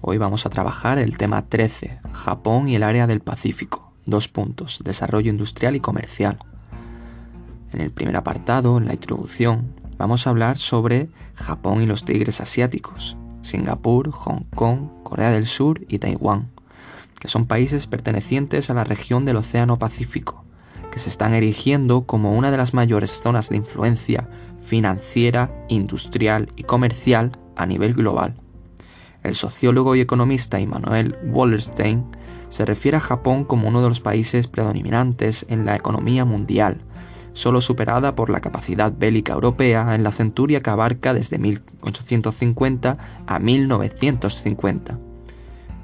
Hoy vamos a trabajar el tema 13, Japón y el área del Pacífico. Dos puntos, desarrollo industrial y comercial. En el primer apartado, en la introducción, vamos a hablar sobre Japón y los tigres asiáticos, Singapur, Hong Kong, Corea del Sur y Taiwán, que son países pertenecientes a la región del Océano Pacífico, que se están erigiendo como una de las mayores zonas de influencia financiera, industrial y comercial a nivel global. El sociólogo y economista Immanuel Wallerstein se refiere a Japón como uno de los países predominantes en la economía mundial, solo superada por la capacidad bélica europea en la centuria que abarca desde 1850 a 1950.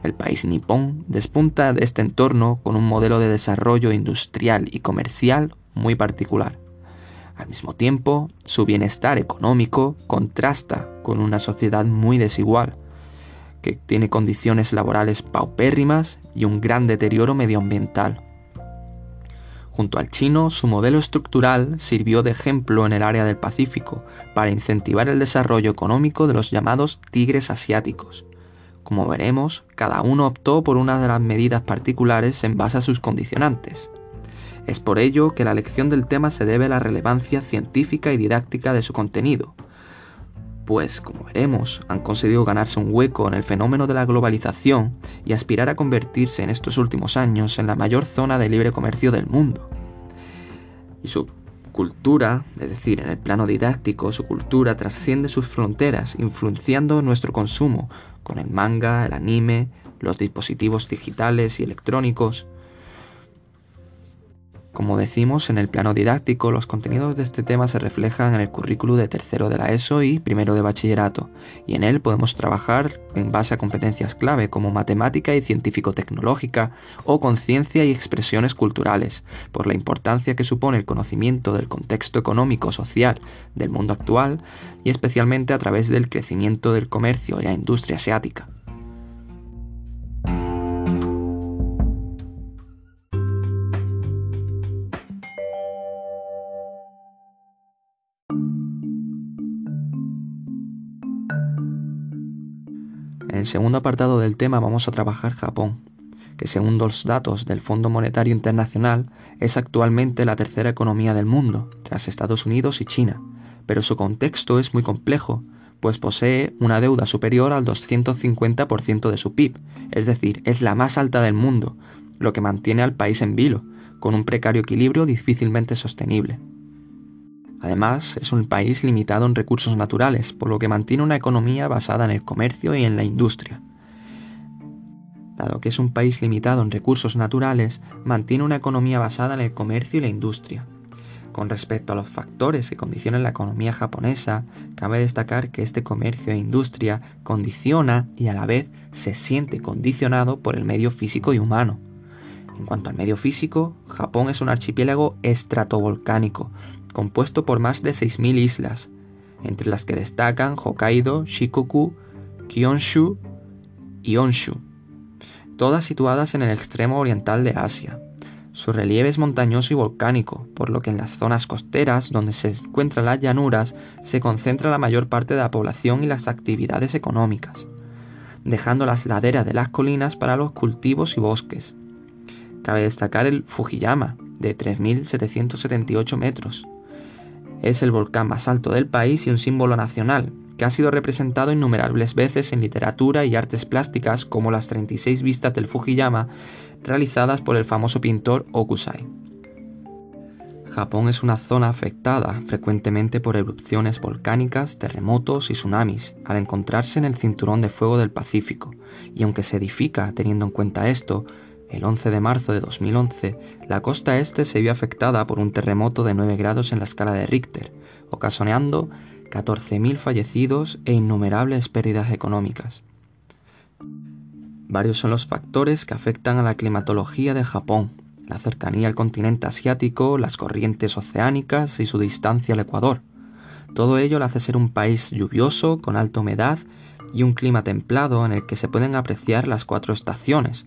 El país nipón despunta de este entorno con un modelo de desarrollo industrial y comercial muy particular. Al mismo tiempo, su bienestar económico contrasta con una sociedad muy desigual, que tiene condiciones laborales paupérrimas y un gran deterioro medioambiental. Junto al chino, su modelo estructural sirvió de ejemplo en el área del Pacífico para incentivar el desarrollo económico de los llamados tigres asiáticos. Como veremos, cada uno optó por una de las medidas particulares en base a sus condicionantes. Es por ello que la elección del tema se debe a la relevancia científica y didáctica de su contenido, pues, como veremos, han conseguido ganarse un hueco en el fenómeno de la globalización y aspirar a convertirse en estos últimos años en la mayor zona de libre comercio del mundo. Y su cultura, es decir, en el plano didáctico, su cultura trasciende sus fronteras, influenciando nuestro consumo con el manga, el anime, los dispositivos digitales y electrónicos, como decimos, en el plano didáctico, los contenidos de este tema se reflejan en el currículo de tercero de la ESO y primero de bachillerato, y en él podemos trabajar en base a competencias clave como matemática y científico-tecnológica o conciencia y expresiones culturales, por la importancia que supone el conocimiento del contexto económico-social del mundo actual y especialmente a través del crecimiento del comercio y la industria asiática. El segundo apartado del tema vamos a trabajar Japón, que según los datos del Fondo Monetario Internacional es actualmente la tercera economía del mundo, tras Estados Unidos y China, pero su contexto es muy complejo, pues posee una deuda superior al 250% de su PIB, es decir, es la más alta del mundo, lo que mantiene al país en vilo, con un precario equilibrio difícilmente sostenible. Además, es un país limitado en recursos naturales, por lo que mantiene una economía basada en el comercio y en la industria. Dado que es un país limitado en recursos naturales, mantiene una economía basada en el comercio y la industria. Con respecto a los factores que condicionan la economía japonesa, cabe destacar que este comercio e industria condiciona y a la vez se siente condicionado por el medio físico y humano. En cuanto al medio físico, Japón es un archipiélago estratovolcánico, compuesto por más de 6.000 islas, entre las que destacan Hokkaido, Shikoku, Kyonshu y Honshu, todas situadas en el extremo oriental de Asia. Su relieve es montañoso y volcánico, por lo que en las zonas costeras, donde se encuentran las llanuras, se concentra la mayor parte de la población y las actividades económicas, dejando las laderas de las colinas para los cultivos y bosques. Cabe destacar el Fujiyama, de 3.778 metros, es el volcán más alto del país y un símbolo nacional, que ha sido representado innumerables veces en literatura y artes plásticas como las 36 vistas del Fujiyama realizadas por el famoso pintor Okusai. Japón es una zona afectada frecuentemente por erupciones volcánicas, terremotos y tsunamis, al encontrarse en el cinturón de fuego del Pacífico, y aunque se edifica teniendo en cuenta esto, el 11 de marzo de 2011, la costa este se vio afectada por un terremoto de 9 grados en la escala de Richter, ocasionando 14.000 fallecidos e innumerables pérdidas económicas. Varios son los factores que afectan a la climatología de Japón, la cercanía al continente asiático, las corrientes oceánicas y su distancia al Ecuador. Todo ello le hace ser un país lluvioso, con alta humedad y un clima templado en el que se pueden apreciar las cuatro estaciones,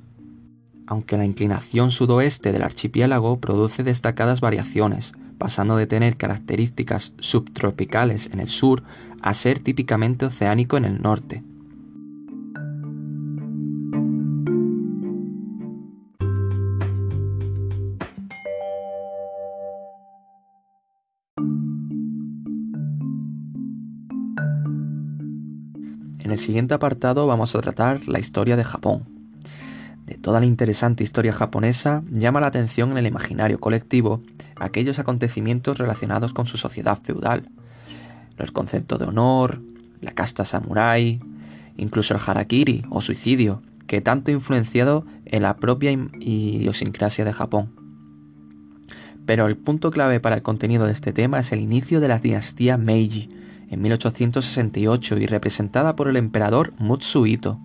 aunque la inclinación sudoeste del archipiélago produce destacadas variaciones, pasando de tener características subtropicales en el sur a ser típicamente oceánico en el norte. En el siguiente apartado vamos a tratar la historia de Japón, Toda la interesante historia japonesa, llama la atención en el imaginario colectivo aquellos acontecimientos relacionados con su sociedad feudal. Los conceptos de honor, la casta samurái, incluso el harakiri o suicidio, que tanto ha influenciado en la propia idiosincrasia de Japón. Pero el punto clave para el contenido de este tema es el inicio de la dinastía Meiji, en 1868 y representada por el emperador Mutsuhito.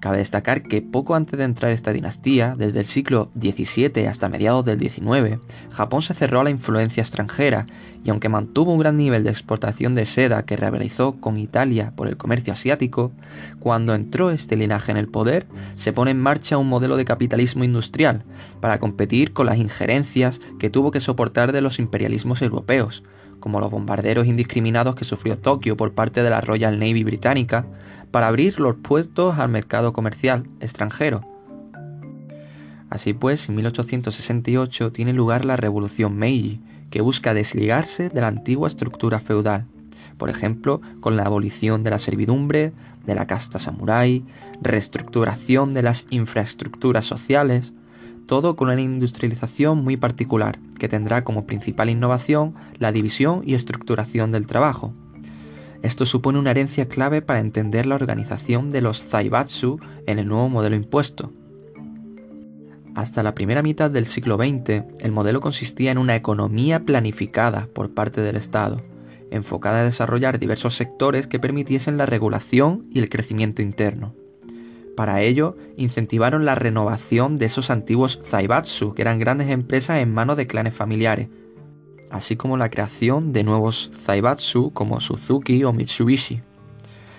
Cabe destacar que poco antes de entrar esta dinastía, desde el siglo XVII hasta mediados del XIX, Japón se cerró a la influencia extranjera y aunque mantuvo un gran nivel de exportación de seda que realizó con Italia por el comercio asiático, cuando entró este linaje en el poder, se pone en marcha un modelo de capitalismo industrial para competir con las injerencias que tuvo que soportar de los imperialismos europeos, como los bombarderos indiscriminados que sufrió Tokio por parte de la Royal Navy británica, para abrir los puestos al mercado comercial extranjero. Así pues, en 1868 tiene lugar la Revolución Meiji, que busca desligarse de la antigua estructura feudal, por ejemplo, con la abolición de la servidumbre, de la casta samurái, reestructuración de las infraestructuras sociales, todo con una industrialización muy particular, que tendrá como principal innovación la división y estructuración del trabajo. Esto supone una herencia clave para entender la organización de los Zaibatsu en el nuevo modelo impuesto. Hasta la primera mitad del siglo XX, el modelo consistía en una economía planificada por parte del Estado, enfocada a desarrollar diversos sectores que permitiesen la regulación y el crecimiento interno. Para ello, incentivaron la renovación de esos antiguos zaibatsu, que eran grandes empresas en manos de clanes familiares, así como la creación de nuevos zaibatsu como Suzuki o Mitsubishi.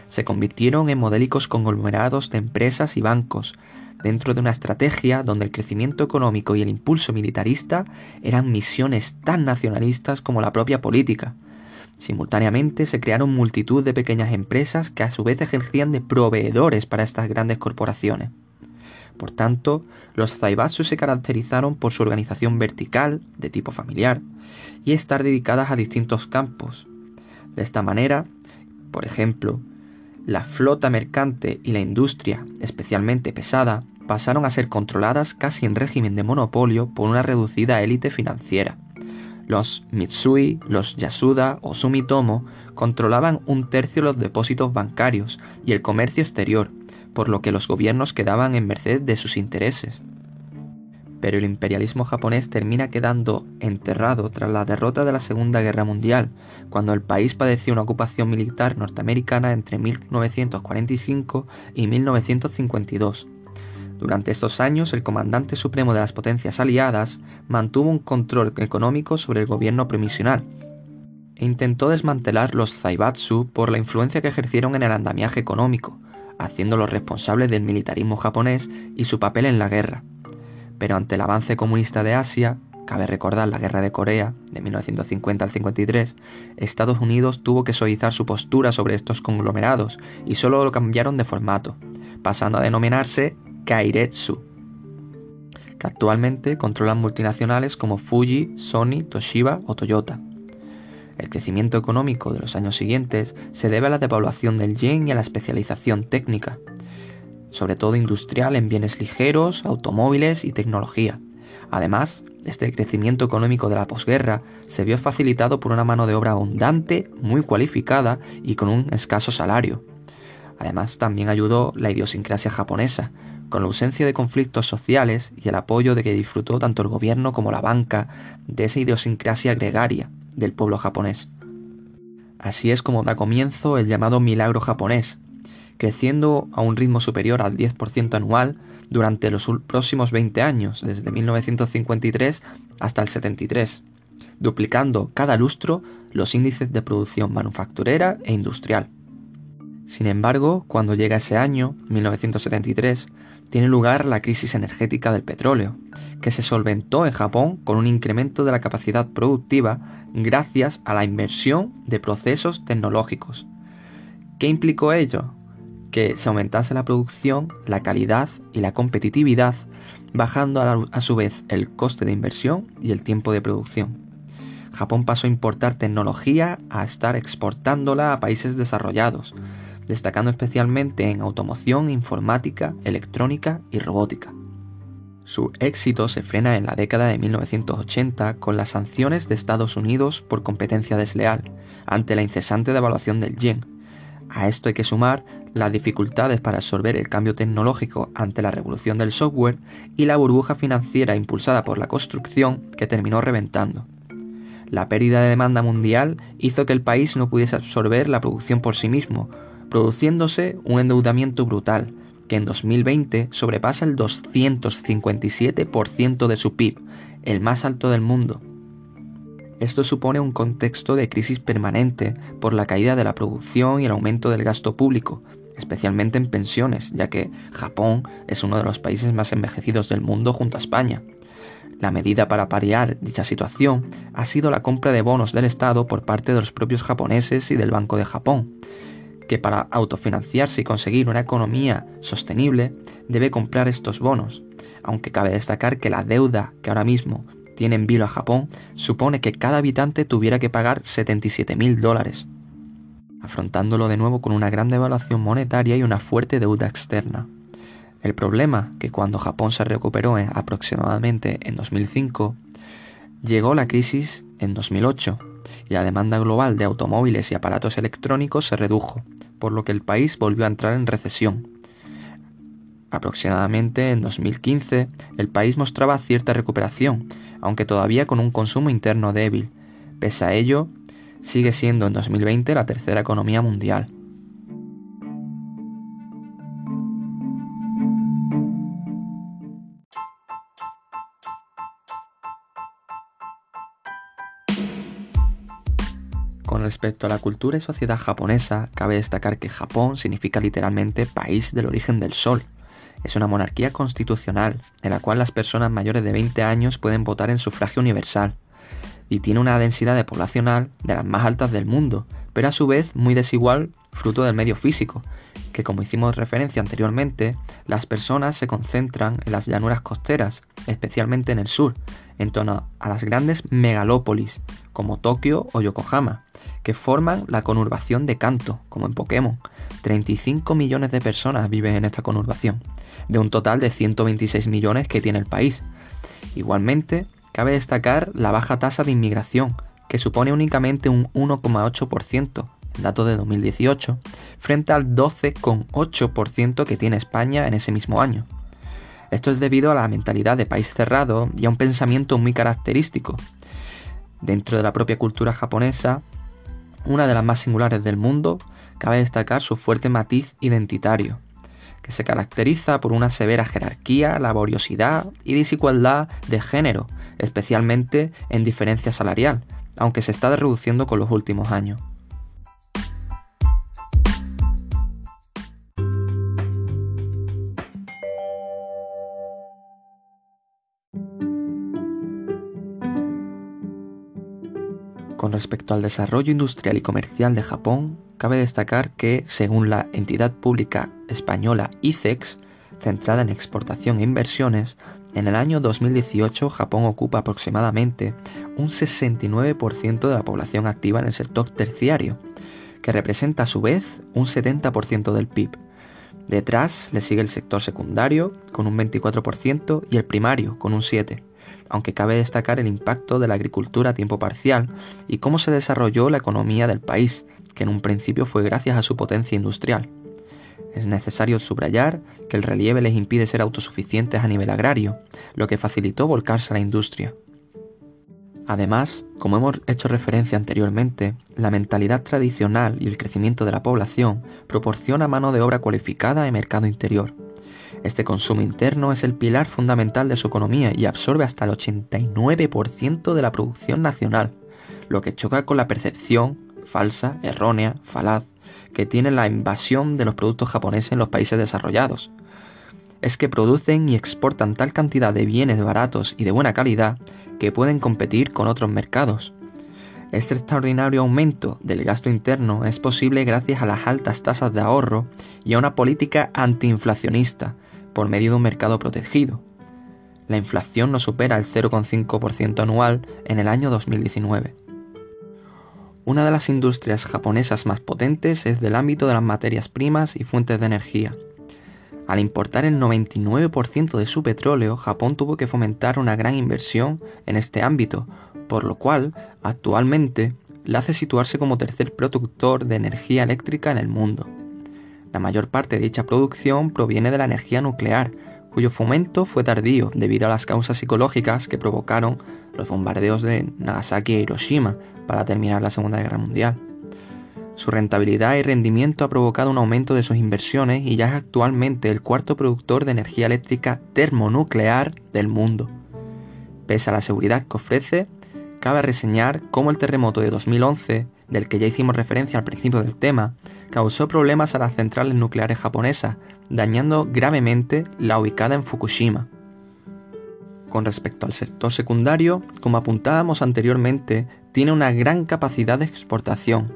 Se convirtieron en modélicos conglomerados de empresas y bancos, dentro de una estrategia donde el crecimiento económico y el impulso militarista eran misiones tan nacionalistas como la propia política, Simultáneamente se crearon multitud de pequeñas empresas que a su vez ejercían de proveedores para estas grandes corporaciones. Por tanto, los Zaibatsu se caracterizaron por su organización vertical, de tipo familiar, y estar dedicadas a distintos campos. De esta manera, por ejemplo, la flota mercante y la industria, especialmente pesada, pasaron a ser controladas casi en régimen de monopolio por una reducida élite financiera. Los Mitsui, los Yasuda o Sumitomo controlaban un tercio de los depósitos bancarios y el comercio exterior, por lo que los gobiernos quedaban en merced de sus intereses. Pero el imperialismo japonés termina quedando enterrado tras la derrota de la Segunda Guerra Mundial, cuando el país padeció una ocupación militar norteamericana entre 1945 y 1952 durante estos años, el comandante supremo de las potencias aliadas mantuvo un control económico sobre el gobierno provisional e intentó desmantelar los Zaibatsu por la influencia que ejercieron en el andamiaje económico, haciéndolos responsables del militarismo japonés y su papel en la guerra. Pero ante el avance comunista de Asia, cabe recordar la guerra de Corea de 1950 al 53, Estados Unidos tuvo que suavizar su postura sobre estos conglomerados y solo lo cambiaron de formato, pasando a denominarse Kairetsu, que actualmente controlan multinacionales como Fuji, Sony, Toshiba o Toyota. El crecimiento económico de los años siguientes se debe a la devaluación del yen y a la especialización técnica, sobre todo industrial en bienes ligeros, automóviles y tecnología. Además, este crecimiento económico de la posguerra se vio facilitado por una mano de obra abundante, muy cualificada y con un escaso salario. Además, también ayudó la idiosincrasia japonesa, con la ausencia de conflictos sociales y el apoyo de que disfrutó tanto el gobierno como la banca de esa idiosincrasia gregaria del pueblo japonés. Así es como da comienzo el llamado milagro japonés, creciendo a un ritmo superior al 10% anual durante los próximos 20 años, desde 1953 hasta el 73, duplicando cada lustro los índices de producción manufacturera e industrial. Sin embargo, cuando llega ese año, 1973, tiene lugar la crisis energética del petróleo, que se solventó en Japón con un incremento de la capacidad productiva gracias a la inversión de procesos tecnológicos. ¿Qué implicó ello? Que se aumentase la producción, la calidad y la competitividad, bajando a, su vez el coste de inversión y el tiempo de producción. Japón pasó a importar tecnología a estar exportándola a países desarrollados, destacando especialmente en automoción, informática, electrónica y robótica. Su éxito se frena en la década de 1980 con las sanciones de Estados Unidos por competencia desleal, ante la incesante devaluación del yen. A esto hay que sumar las dificultades para absorber el cambio tecnológico ante la revolución del software y la burbuja financiera impulsada por la construcción que terminó reventando. La pérdida de demanda mundial hizo que el país no pudiese absorber la producción por sí mismo, produciéndose un endeudamiento brutal, que en 2020 sobrepasa el 257% de su PIB, el más alto del mundo. Esto supone un contexto de crisis permanente por la caída de la producción y el aumento del gasto público, especialmente en pensiones, ya que Japón es uno de los países más envejecidos del mundo junto a España. La medida para paliar dicha situación ha sido la compra de bonos del Estado por parte de los propios japoneses y del Banco de Japón, que para autofinanciarse y conseguir una economía sostenible debe comprar estos bonos, aunque cabe destacar que la deuda que ahora mismo tiene en vilo a Japón supone que cada habitante tuviera que pagar 77 mil dólares, afrontándolo de nuevo con una gran devaluación monetaria y una fuerte deuda externa. El problema, que cuando Japón se recuperó aproximadamente en 2005, llegó la crisis en 2008 y la demanda global de automóviles y aparatos electrónicos se redujo, por lo que el país volvió a entrar en recesión. Aproximadamente en 2015, el país mostraba cierta recuperación, aunque todavía con un consumo interno débil. Pese a ello, sigue siendo en 2020 la tercera economía mundial. Con respecto a la cultura y sociedad japonesa, cabe destacar que Japón significa literalmente país del origen del sol. Es una monarquía constitucional, en la cual las personas mayores de 20 años pueden votar en sufragio universal, y tiene una densidad poblacional de las más altas del mundo, pero a su vez muy desigual fruto del medio físico, que como hicimos referencia anteriormente, las personas se concentran en las llanuras costeras, especialmente en el sur, en torno a las grandes megalópolis, como Tokio o Yokohama, que forman la conurbación de Kanto, como en Pokémon. 35 millones de personas viven en esta conurbación, de un total de 126 millones que tiene el país. Igualmente, cabe destacar la baja tasa de inmigración, que supone únicamente un 1,8%, dato de 2018, frente al 12,8% que tiene España en ese mismo año. Esto es debido a la mentalidad de país cerrado y a un pensamiento muy característico. Dentro de la propia cultura japonesa, una de las más singulares del mundo, cabe destacar su fuerte matiz identitario, que se caracteriza por una severa jerarquía, laboriosidad y desigualdad de género, especialmente en diferencia salarial, aunque se está reduciendo con los últimos años. Respecto al desarrollo industrial y comercial de Japón, cabe destacar que, según la entidad pública española ICEX, centrada en exportación e inversiones, en el año 2018 Japón ocupa aproximadamente un 69% de la población activa en el sector terciario, que representa a su vez un 70% del PIB. Detrás le sigue el sector secundario con un 24% y el primario con un 7% aunque cabe destacar el impacto de la agricultura a tiempo parcial y cómo se desarrolló la economía del país, que en un principio fue gracias a su potencia industrial. Es necesario subrayar que el relieve les impide ser autosuficientes a nivel agrario, lo que facilitó volcarse a la industria. Además, como hemos hecho referencia anteriormente, la mentalidad tradicional y el crecimiento de la población proporciona mano de obra cualificada en mercado interior, este consumo interno es el pilar fundamental de su economía y absorbe hasta el 89% de la producción nacional, lo que choca con la percepción falsa, errónea, falaz, que tiene la invasión de los productos japoneses en los países desarrollados. Es que producen y exportan tal cantidad de bienes baratos y de buena calidad que pueden competir con otros mercados. Este extraordinario aumento del gasto interno es posible gracias a las altas tasas de ahorro y a una política antiinflacionista por medio de un mercado protegido. La inflación no supera el 0,5% anual en el año 2019. Una de las industrias japonesas más potentes es del ámbito de las materias primas y fuentes de energía. Al importar el 99% de su petróleo, Japón tuvo que fomentar una gran inversión en este ámbito, por lo cual actualmente le hace situarse como tercer productor de energía eléctrica en el mundo. La mayor parte de dicha producción proviene de la energía nuclear, cuyo fomento fue tardío debido a las causas psicológicas que provocaron los bombardeos de Nagasaki e Hiroshima para terminar la Segunda Guerra Mundial. Su rentabilidad y rendimiento ha provocado un aumento de sus inversiones y ya es actualmente el cuarto productor de energía eléctrica termonuclear del mundo. Pese a la seguridad que ofrece, cabe reseñar cómo el terremoto de 2011, del que ya hicimos referencia al principio del tema, causó problemas a las centrales nucleares japonesas, dañando gravemente la ubicada en Fukushima. Con respecto al sector secundario, como apuntábamos anteriormente, tiene una gran capacidad de exportación.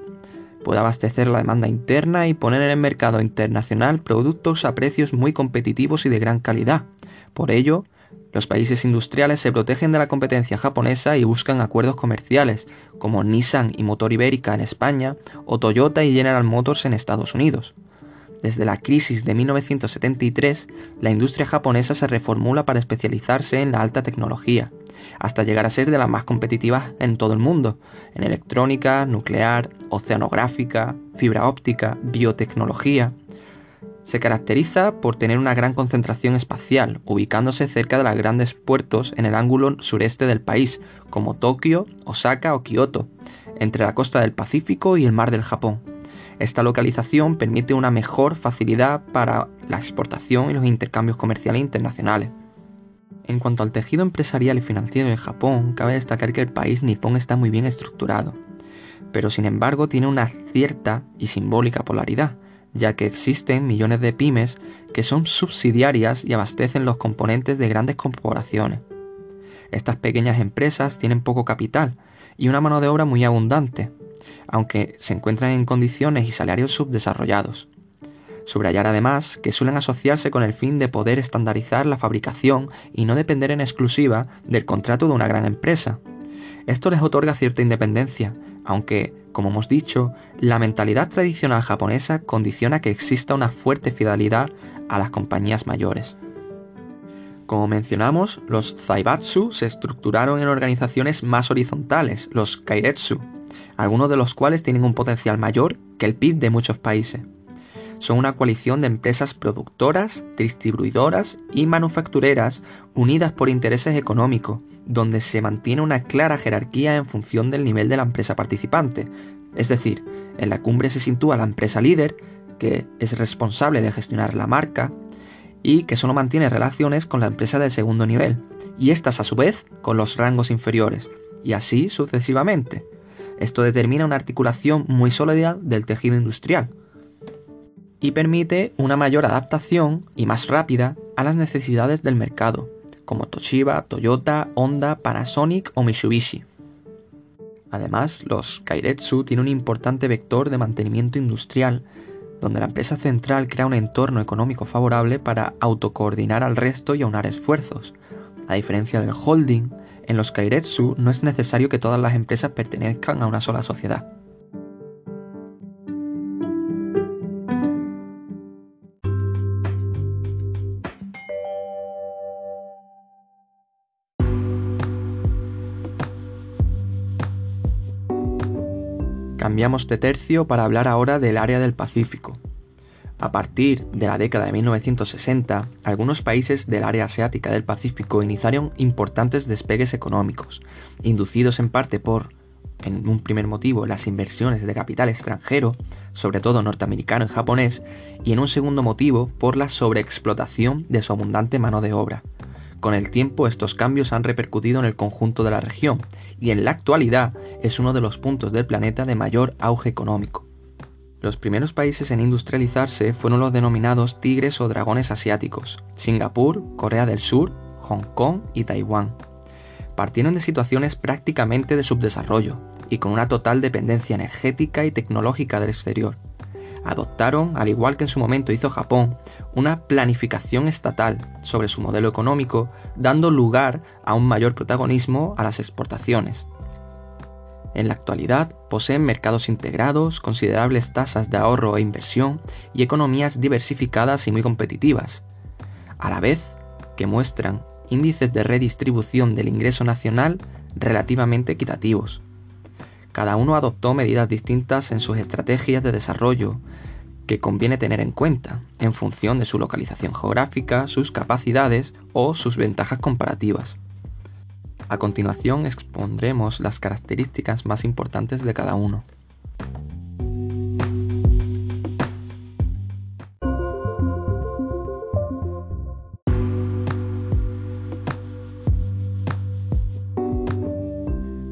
Puede abastecer la demanda interna y poner en el mercado internacional productos a precios muy competitivos y de gran calidad. Por ello, los países industriales se protegen de la competencia japonesa y buscan acuerdos comerciales, como Nissan y Motor Ibérica en España o Toyota y General Motors en Estados Unidos. Desde la crisis de 1973, la industria japonesa se reformula para especializarse en la alta tecnología, hasta llegar a ser de las más competitivas en todo el mundo, en electrónica, nuclear, oceanográfica, fibra óptica, biotecnología, se caracteriza por tener una gran concentración espacial, ubicándose cerca de los grandes puertos en el ángulo sureste del país, como Tokio, Osaka o Kioto, entre la costa del Pacífico y el mar del Japón. Esta localización permite una mejor facilidad para la exportación y los intercambios comerciales internacionales. En cuanto al tejido empresarial y financiero de Japón, cabe destacar que el país nipón está muy bien estructurado, pero sin embargo tiene una cierta y simbólica polaridad, ya que existen millones de pymes que son subsidiarias y abastecen los componentes de grandes corporaciones. Estas pequeñas empresas tienen poco capital y una mano de obra muy abundante, aunque se encuentran en condiciones y salarios subdesarrollados. Subrayar además que suelen asociarse con el fin de poder estandarizar la fabricación y no depender en exclusiva del contrato de una gran empresa. Esto les otorga cierta independencia, aunque, como hemos dicho, la mentalidad tradicional japonesa condiciona que exista una fuerte fidelidad a las compañías mayores. Como mencionamos, los Zaibatsu se estructuraron en organizaciones más horizontales, los Kairetsu, algunos de los cuales tienen un potencial mayor que el PIB de muchos países. Son una coalición de empresas productoras, distribuidoras y manufactureras unidas por intereses económicos, donde se mantiene una clara jerarquía en función del nivel de la empresa participante. Es decir, en la cumbre se sitúa la empresa líder, que es responsable de gestionar la marca, y que solo mantiene relaciones con la empresa del segundo nivel, y estas a su vez con los rangos inferiores, y así sucesivamente. Esto determina una articulación muy sólida del tejido industrial y permite una mayor adaptación y más rápida a las necesidades del mercado, como Toshiba, Toyota, Honda, Panasonic o Mitsubishi. Además, los Kairetsu tienen un importante vector de mantenimiento industrial, donde la empresa central crea un entorno económico favorable para autocoordinar al resto y aunar esfuerzos. A diferencia del holding, en los Kairetsu no es necesario que todas las empresas pertenezcan a una sola sociedad. Cambiamos de tercio para hablar ahora del área del Pacífico. A partir de la década de 1960, algunos países del área asiática del Pacífico iniciaron importantes despegues económicos, inducidos en parte por, en un primer motivo, las inversiones de capital extranjero, sobre todo norteamericano y japonés, y en un segundo motivo, por la sobreexplotación de su abundante mano de obra. Con el tiempo estos cambios han repercutido en el conjunto de la región, y en la actualidad es uno de los puntos del planeta de mayor auge económico. Los primeros países en industrializarse fueron los denominados tigres o dragones asiáticos, Singapur, Corea del Sur, Hong Kong y Taiwán. Partieron de situaciones prácticamente de subdesarrollo y con una total dependencia energética y tecnológica del exterior. Adoptaron, al igual que en su momento hizo Japón, una planificación estatal sobre su modelo económico, dando lugar a un mayor protagonismo a las exportaciones. En la actualidad poseen mercados integrados, considerables tasas de ahorro e inversión y economías diversificadas y muy competitivas, a la vez que muestran índices de redistribución del ingreso nacional relativamente equitativos. Cada uno adoptó medidas distintas en sus estrategias de desarrollo que conviene tener en cuenta en función de su localización geográfica, sus capacidades o sus ventajas comparativas. A continuación expondremos las características más importantes de cada uno.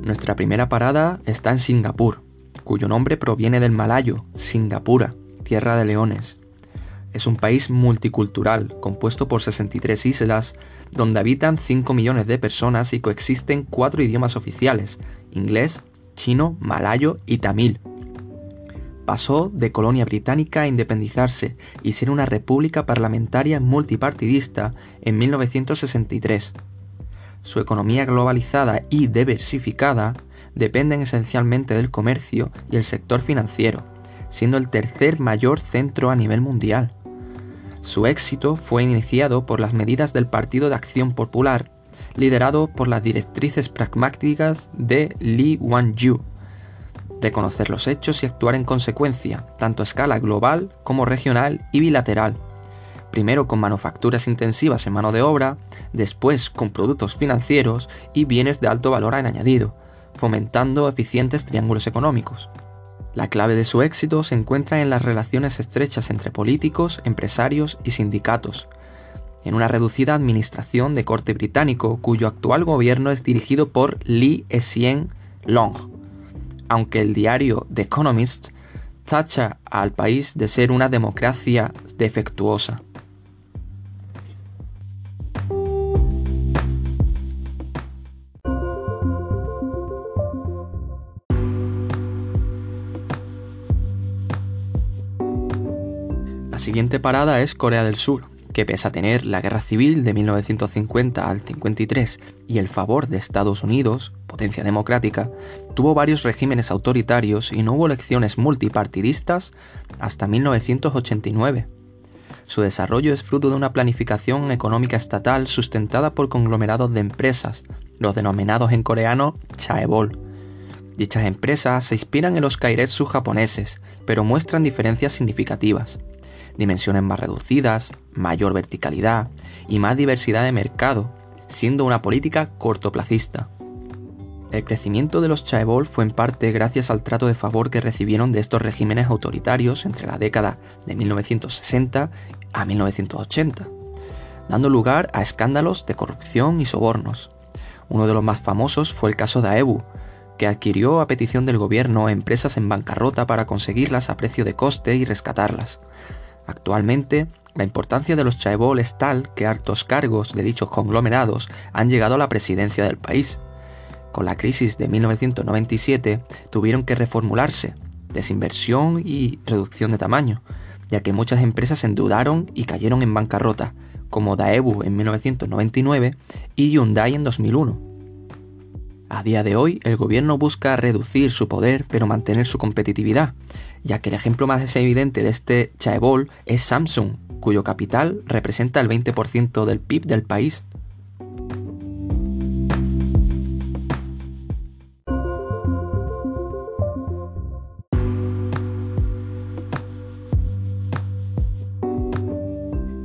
Nuestra primera parada está en Singapur, cuyo nombre proviene del malayo, Singapura, tierra de leones. Es un país multicultural, compuesto por 63 islas, donde habitan 5 millones de personas y coexisten cuatro idiomas oficiales, inglés, chino, malayo y tamil. Pasó de colonia británica a independizarse y ser una república parlamentaria multipartidista en 1963. Su economía globalizada y diversificada dependen esencialmente del comercio y el sector financiero, siendo el tercer mayor centro a nivel mundial. Su éxito fue iniciado por las medidas del Partido de Acción Popular, liderado por las directrices pragmáticas de Lee Kuan-yew. Reconocer los hechos y actuar en consecuencia, tanto a escala global como regional y bilateral. Primero con manufacturas intensivas en mano de obra, después con productos financieros y bienes de alto valor añadido, fomentando eficientes triángulos económicos. La clave de su éxito se encuentra en las relaciones estrechas entre políticos, empresarios y sindicatos, en una reducida administración de corte británico cuyo actual gobierno es dirigido por Lee Hsien Long, aunque el diario The Economist tacha al país de ser una democracia defectuosa. Siguiente parada es Corea del Sur, que pese a tener la guerra civil de 1950 al 53 y el favor de Estados Unidos, potencia democrática, tuvo varios regímenes autoritarios y no hubo elecciones multipartidistas hasta 1989. Su desarrollo es fruto de una planificación económica estatal sustentada por conglomerados de empresas, los denominados en coreano chaebol. Dichas empresas se inspiran en los kairetsu japoneses, pero muestran diferencias significativas dimensiones más reducidas, mayor verticalidad y más diversidad de mercado, siendo una política cortoplacista. El crecimiento de los chaebol fue en parte gracias al trato de favor que recibieron de estos regímenes autoritarios entre la década de 1960 a 1980, dando lugar a escándalos de corrupción y sobornos. Uno de los más famosos fue el caso de Aebu, que adquirió a petición del gobierno empresas en bancarrota para conseguirlas a precio de coste y rescatarlas, Actualmente, la importancia de los chaebol es tal que hartos cargos de dichos conglomerados han llegado a la presidencia del país. Con la crisis de 1997 tuvieron que reformularse, desinversión y reducción de tamaño, ya que muchas empresas endeudaron y cayeron en bancarrota, como Daewoo en 1999 y Hyundai en 2001. A día de hoy, el gobierno busca reducir su poder pero mantener su competitividad, ya que el ejemplo más evidente de este chaebol es Samsung, cuyo capital representa el 20% del PIB del país.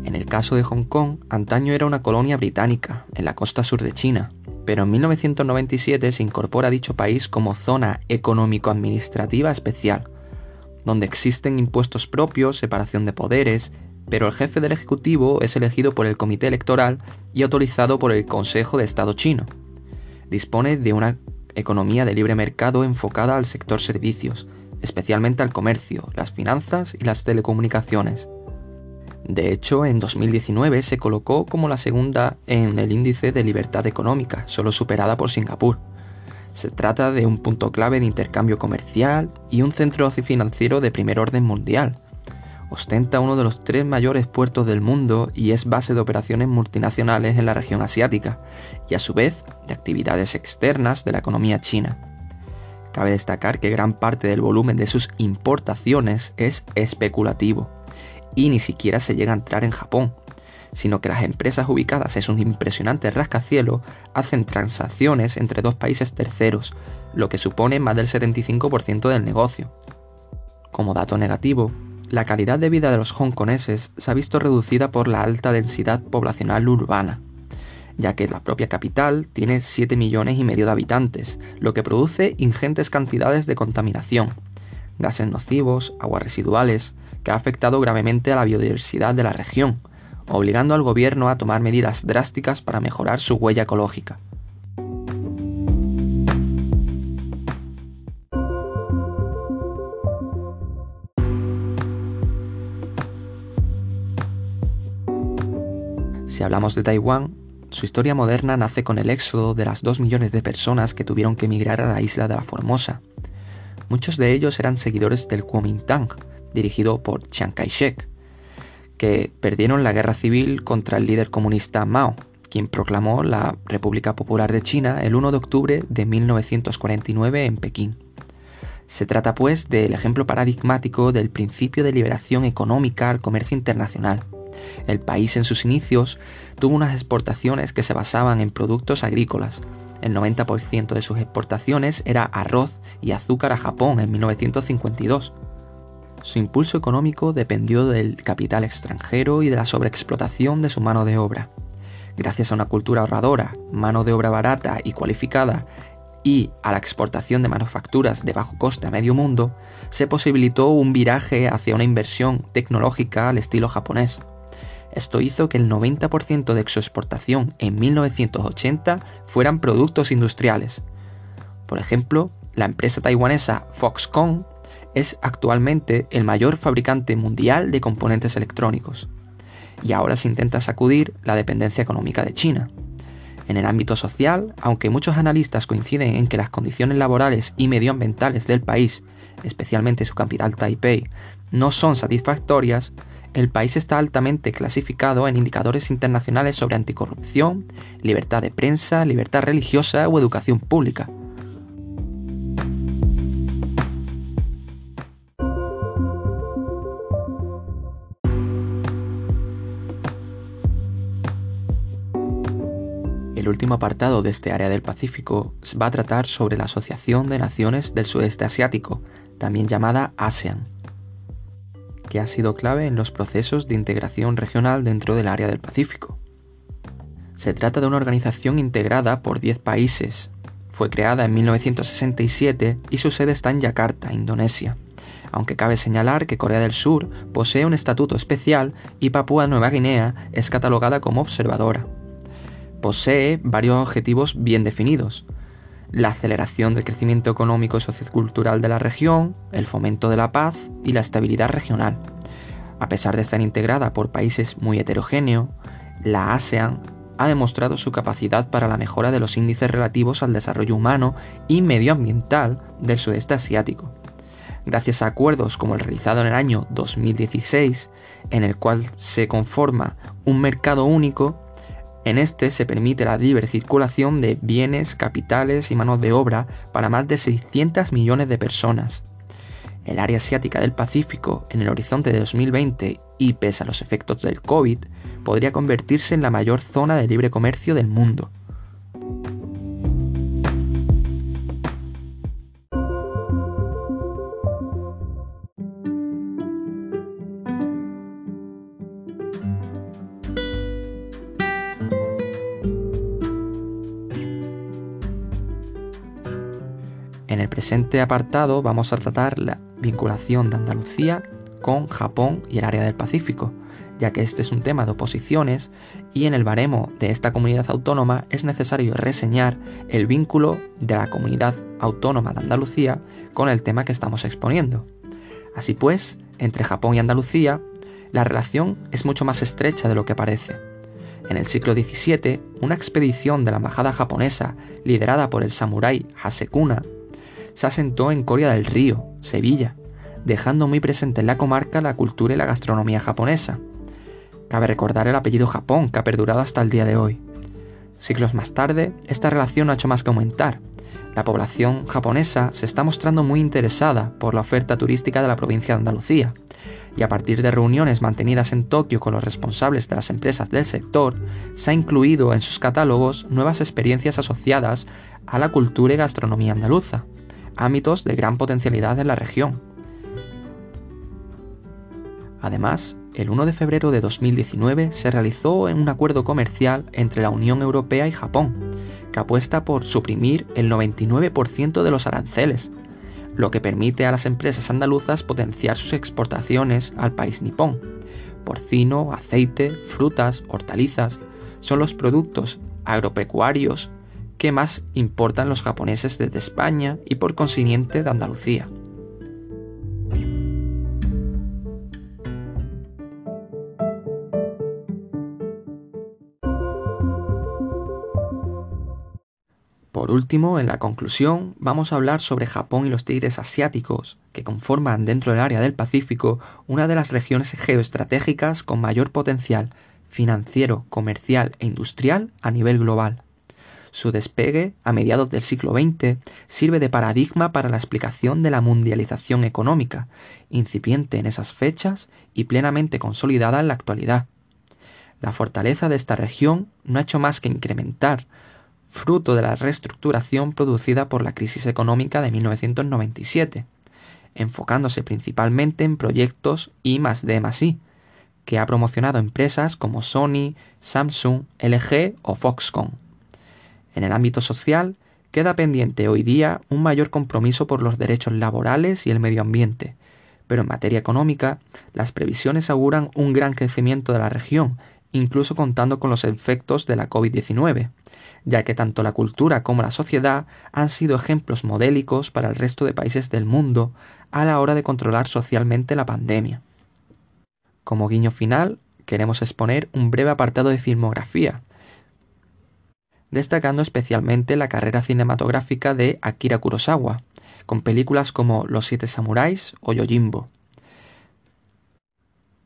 En el caso de Hong Kong, antaño era una colonia británica, en la costa sur de China, pero en 1997 se incorpora a dicho país como zona económico-administrativa especial, donde existen impuestos propios, separación de poderes, pero el jefe del Ejecutivo es elegido por el Comité Electoral y autorizado por el Consejo de Estado chino. Dispone de una economía de libre mercado enfocada al sector servicios, especialmente al comercio, las finanzas y las telecomunicaciones. De hecho, en 2019 se colocó como la segunda en el índice de libertad económica, solo superada por Singapur. Se trata de un punto clave de intercambio comercial y un centro financiero de primer orden mundial. Ostenta uno de los tres mayores puertos del mundo y es base de operaciones multinacionales en la región asiática, y a su vez de actividades externas de la economía china. Cabe destacar que gran parte del volumen de sus importaciones es especulativo y ni siquiera se llega a entrar en Japón, sino que las empresas ubicadas en un impresionante rascacielos hacen transacciones entre dos países terceros, lo que supone más del 75% del negocio. Como dato negativo, la calidad de vida de los hongkoneses se ha visto reducida por la alta densidad poblacional urbana, ya que la propia capital tiene 7 millones y medio de habitantes, lo que produce ingentes cantidades de contaminación, gases nocivos, aguas residuales, que ha afectado gravemente a la biodiversidad de la región, obligando al gobierno a tomar medidas drásticas para mejorar su huella ecológica. Si hablamos de Taiwán, su historia moderna nace con el éxodo de las 2 millones de personas que tuvieron que emigrar a la isla de la Formosa. Muchos de ellos eran seguidores del Kuomintang, dirigido por Chiang Kai-shek, que perdieron la guerra civil contra el líder comunista Mao, quien proclamó la República Popular de China el 1 de octubre de 1949 en Pekín. Se trata pues del ejemplo paradigmático del principio de liberación económica al comercio internacional. El país en sus inicios tuvo unas exportaciones que se basaban en productos agrícolas. El 90% de sus exportaciones era arroz y azúcar a Japón en 1952 su impulso económico dependió del capital extranjero y de la sobreexplotación de su mano de obra. Gracias a una cultura ahorradora, mano de obra barata y cualificada, y a la exportación de manufacturas de bajo coste a medio mundo, se posibilitó un viraje hacia una inversión tecnológica al estilo japonés. Esto hizo que el 90% de su exportación en 1980 fueran productos industriales. Por ejemplo, la empresa taiwanesa Foxconn es actualmente el mayor fabricante mundial de componentes electrónicos, y ahora se intenta sacudir la dependencia económica de China. En el ámbito social, aunque muchos analistas coinciden en que las condiciones laborales y medioambientales del país, especialmente su capital Taipei, no son satisfactorias, el país está altamente clasificado en indicadores internacionales sobre anticorrupción, libertad de prensa, libertad religiosa o educación pública. El último apartado de este área del Pacífico va a tratar sobre la Asociación de Naciones del Sudeste Asiático, también llamada ASEAN, que ha sido clave en los procesos de integración regional dentro del área del Pacífico. Se trata de una organización integrada por 10 países. Fue creada en 1967 y su sede está en Yakarta, Indonesia, aunque cabe señalar que Corea del Sur posee un estatuto especial y Papúa Nueva Guinea es catalogada como observadora posee varios objetivos bien definidos. La aceleración del crecimiento económico y sociocultural de la región, el fomento de la paz y la estabilidad regional. A pesar de estar integrada por países muy heterogéneos, la ASEAN ha demostrado su capacidad para la mejora de los índices relativos al desarrollo humano y medioambiental del sudeste asiático. Gracias a acuerdos como el realizado en el año 2016, en el cual se conforma un mercado único en este se permite la libre circulación de bienes, capitales y manos de obra para más de 600 millones de personas. El área asiática del Pacífico, en el horizonte de 2020 y pese a los efectos del COVID, podría convertirse en la mayor zona de libre comercio del mundo. Presente apartado vamos a tratar la vinculación de Andalucía con Japón y el área del Pacífico, ya que este es un tema de oposiciones y en el baremo de esta comunidad autónoma es necesario reseñar el vínculo de la comunidad autónoma de Andalucía con el tema que estamos exponiendo. Así pues, entre Japón y Andalucía, la relación es mucho más estrecha de lo que parece. En el siglo XVII, una expedición de la embajada japonesa, liderada por el samurái Hasekuna, se asentó en Coria del Río, Sevilla, dejando muy presente en la comarca la cultura y la gastronomía japonesa. Cabe recordar el apellido Japón, que ha perdurado hasta el día de hoy. Siglos más tarde, esta relación no ha hecho más que aumentar, La población japonesa se está mostrando muy interesada por la oferta turística de la provincia de Andalucía, y a partir de reuniones mantenidas en Tokio con los responsables de las empresas del sector, se ha incluido en sus catálogos nuevas experiencias asociadas a la cultura y gastronomía andaluza, ámbitos de gran potencialidad en la región. Además, el 1 de febrero de 2019 se realizó un acuerdo comercial entre la Unión Europea y Japón, que apuesta por suprimir el 99% de los aranceles, lo que permite a las empresas andaluzas potenciar sus exportaciones al país nipón. Porcino, aceite, frutas, hortalizas son los productos agropecuarios que más importan los japoneses desde España y por consiguiente de Andalucía. Por último, en la conclusión, vamos a hablar sobre Japón y los tigres asiáticos, que conforman dentro del área del Pacífico una de las regiones geoestratégicas con mayor potencial financiero, comercial e industrial a nivel global. Su despegue, a mediados del siglo XX, sirve de paradigma para la explicación de la mundialización económica, incipiente en esas fechas y plenamente consolidada en la actualidad. La fortaleza de esta región no ha hecho más que incrementar fruto de la reestructuración producida por la crisis económica de 1997, enfocándose principalmente en proyectos I D I, que ha promocionado empresas como Sony, Samsung, LG o Foxconn. En el ámbito social, queda pendiente hoy día un mayor compromiso por los derechos laborales y el medio ambiente, pero en materia económica, las previsiones auguran un gran crecimiento de la región, incluso contando con los efectos de la COVID-19, ya que tanto la cultura como la sociedad han sido ejemplos modélicos para el resto de países del mundo a la hora de controlar socialmente la pandemia. Como guiño final, queremos exponer un breve apartado de filmografía, destacando especialmente la carrera cinematográfica de Akira Kurosawa, con películas como Los siete samuráis o Yojimbo,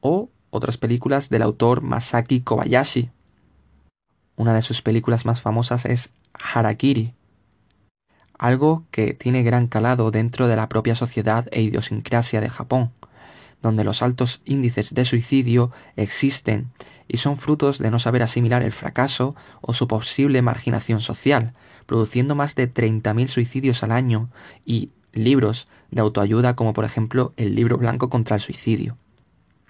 o otras películas del autor Masaki Kobayashi, una de sus películas más famosas es Harakiri, algo que tiene gran calado dentro de la propia sociedad e idiosincrasia de Japón, donde los altos índices de suicidio existen y son frutos de no saber asimilar el fracaso o su posible marginación social, produciendo más de 30.000 suicidios al año y libros de autoayuda como por ejemplo el libro blanco contra el suicidio.